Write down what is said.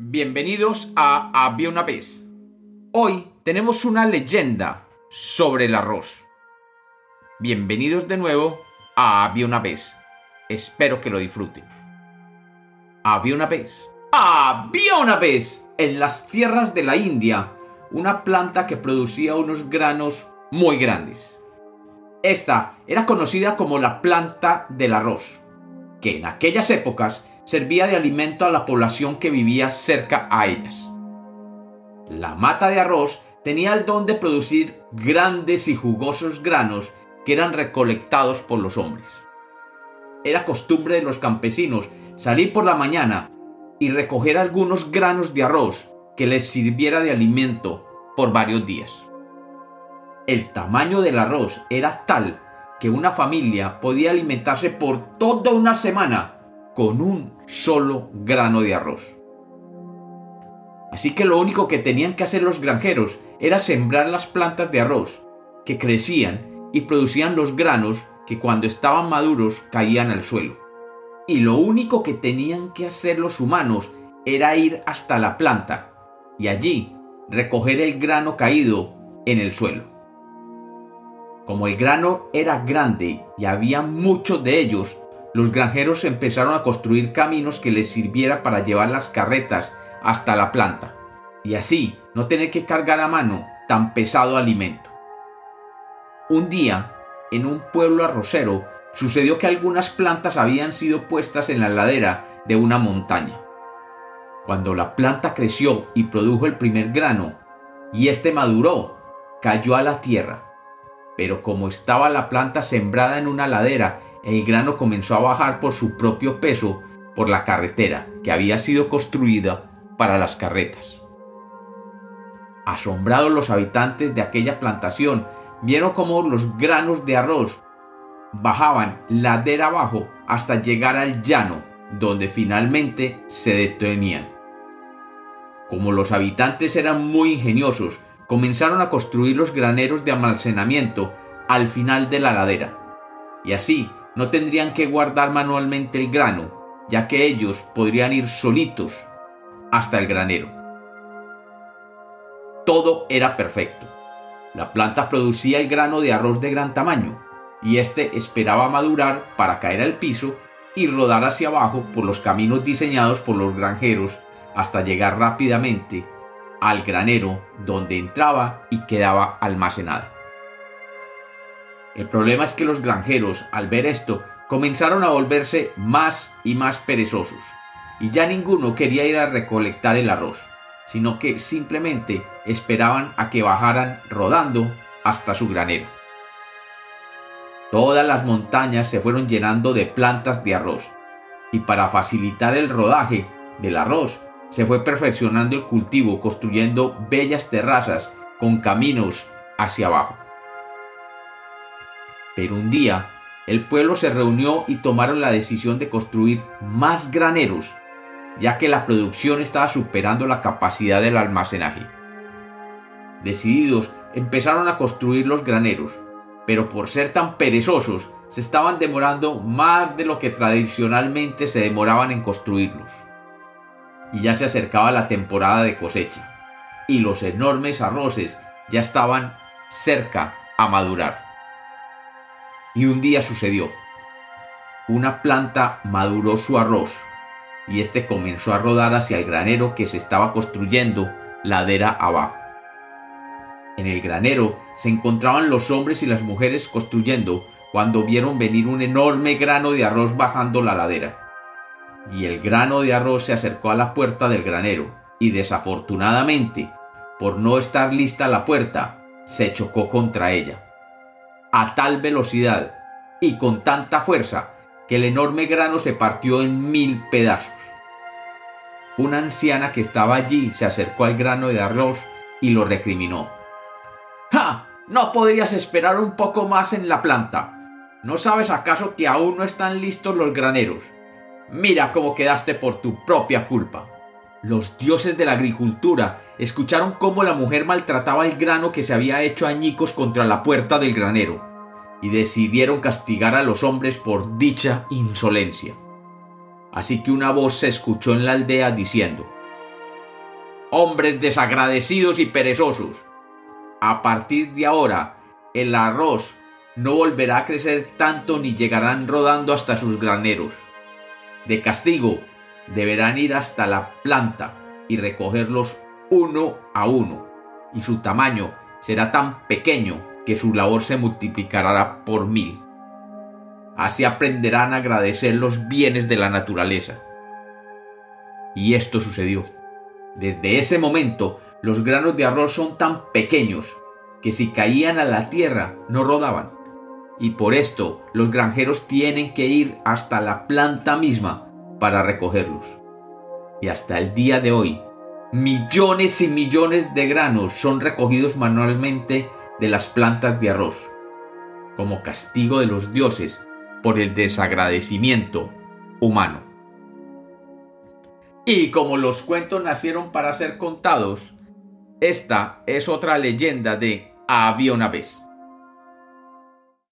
Bienvenidos a Había una vez. Hoy tenemos una leyenda sobre el arroz. Bienvenidos de nuevo a Había una vez. Espero que lo disfruten. Había una vez. Había una vez en las tierras de la India una planta que producía unos granos muy grandes. Esta era conocida como la planta del arroz, que en aquellas épocas servía de alimento a la población que vivía cerca a ellas. La mata de arroz tenía el don de producir grandes y jugosos granos que eran recolectados por los hombres. Era costumbre de los campesinos salir por la mañana y recoger algunos granos de arroz que les sirviera de alimento por varios días. El tamaño del arroz era tal que una familia podía alimentarse por toda una semana con un solo grano de arroz. Así que lo único que tenían que hacer los granjeros era sembrar las plantas de arroz, que crecían y producían los granos que cuando estaban maduros caían al suelo. Y lo único que tenían que hacer los humanos era ir hasta la planta y allí recoger el grano caído en el suelo. Como el grano era grande y había muchos de ellos, los granjeros empezaron a construir caminos que les sirviera para llevar las carretas hasta la planta y así no tener que cargar a mano tan pesado alimento. Un día, en un pueblo arrocero, sucedió que algunas plantas habían sido puestas en la ladera de una montaña. Cuando la planta creció y produjo el primer grano, y éste maduró, cayó a la tierra. Pero como estaba la planta sembrada en una ladera el grano comenzó a bajar por su propio peso por la carretera que había sido construida para las carretas. Asombrados los habitantes de aquella plantación vieron cómo los granos de arroz bajaban ladera abajo hasta llegar al llano, donde finalmente se detenían. Como los habitantes eran muy ingeniosos, comenzaron a construir los graneros de almacenamiento al final de la ladera. Y así no tendrían que guardar manualmente el grano, ya que ellos podrían ir solitos hasta el granero. Todo era perfecto. La planta producía el grano de arroz de gran tamaño, y éste esperaba madurar para caer al piso y rodar hacia abajo por los caminos diseñados por los granjeros hasta llegar rápidamente al granero donde entraba y quedaba almacenada. El problema es que los granjeros, al ver esto, comenzaron a volverse más y más perezosos, y ya ninguno quería ir a recolectar el arroz, sino que simplemente esperaban a que bajaran rodando hasta su granero. Todas las montañas se fueron llenando de plantas de arroz, y para facilitar el rodaje del arroz, se fue perfeccionando el cultivo construyendo bellas terrazas con caminos hacia abajo. Pero un día, el pueblo se reunió y tomaron la decisión de construir más graneros, ya que la producción estaba superando la capacidad del almacenaje. Decididos, empezaron a construir los graneros, pero por ser tan perezosos, se estaban demorando más de lo que tradicionalmente se demoraban en construirlos. Y ya se acercaba la temporada de cosecha, y los enormes arroces ya estaban cerca a madurar. Y un día sucedió. Una planta maduró su arroz y este comenzó a rodar hacia el granero que se estaba construyendo ladera abajo. En el granero se encontraban los hombres y las mujeres construyendo cuando vieron venir un enorme grano de arroz bajando la ladera. Y el grano de arroz se acercó a la puerta del granero y desafortunadamente, por no estar lista la puerta, se chocó contra ella a tal velocidad y con tanta fuerza que el enorme grano se partió en mil pedazos. Una anciana que estaba allí se acercó al grano de arroz y lo recriminó. ¡Ja! ¿No podrías esperar un poco más en la planta? ¿No sabes acaso que aún no están listos los graneros? Mira cómo quedaste por tu propia culpa. Los dioses de la agricultura escucharon cómo la mujer maltrataba el grano que se había hecho añicos contra la puerta del granero, y decidieron castigar a los hombres por dicha insolencia. Así que una voz se escuchó en la aldea diciendo, hombres desagradecidos y perezosos. A partir de ahora, el arroz no volverá a crecer tanto ni llegarán rodando hasta sus graneros. De castigo, deberán ir hasta la planta y recogerlos uno a uno, y su tamaño será tan pequeño que su labor se multiplicará por mil. Así aprenderán a agradecer los bienes de la naturaleza. Y esto sucedió. Desde ese momento, los granos de arroz son tan pequeños que si caían a la tierra no rodaban. Y por esto los granjeros tienen que ir hasta la planta misma para recogerlos. Y hasta el día de hoy, millones y millones de granos son recogidos manualmente de las plantas de arroz, como castigo de los dioses por el desagradecimiento humano. Y como los cuentos nacieron para ser contados, esta es otra leyenda de Había.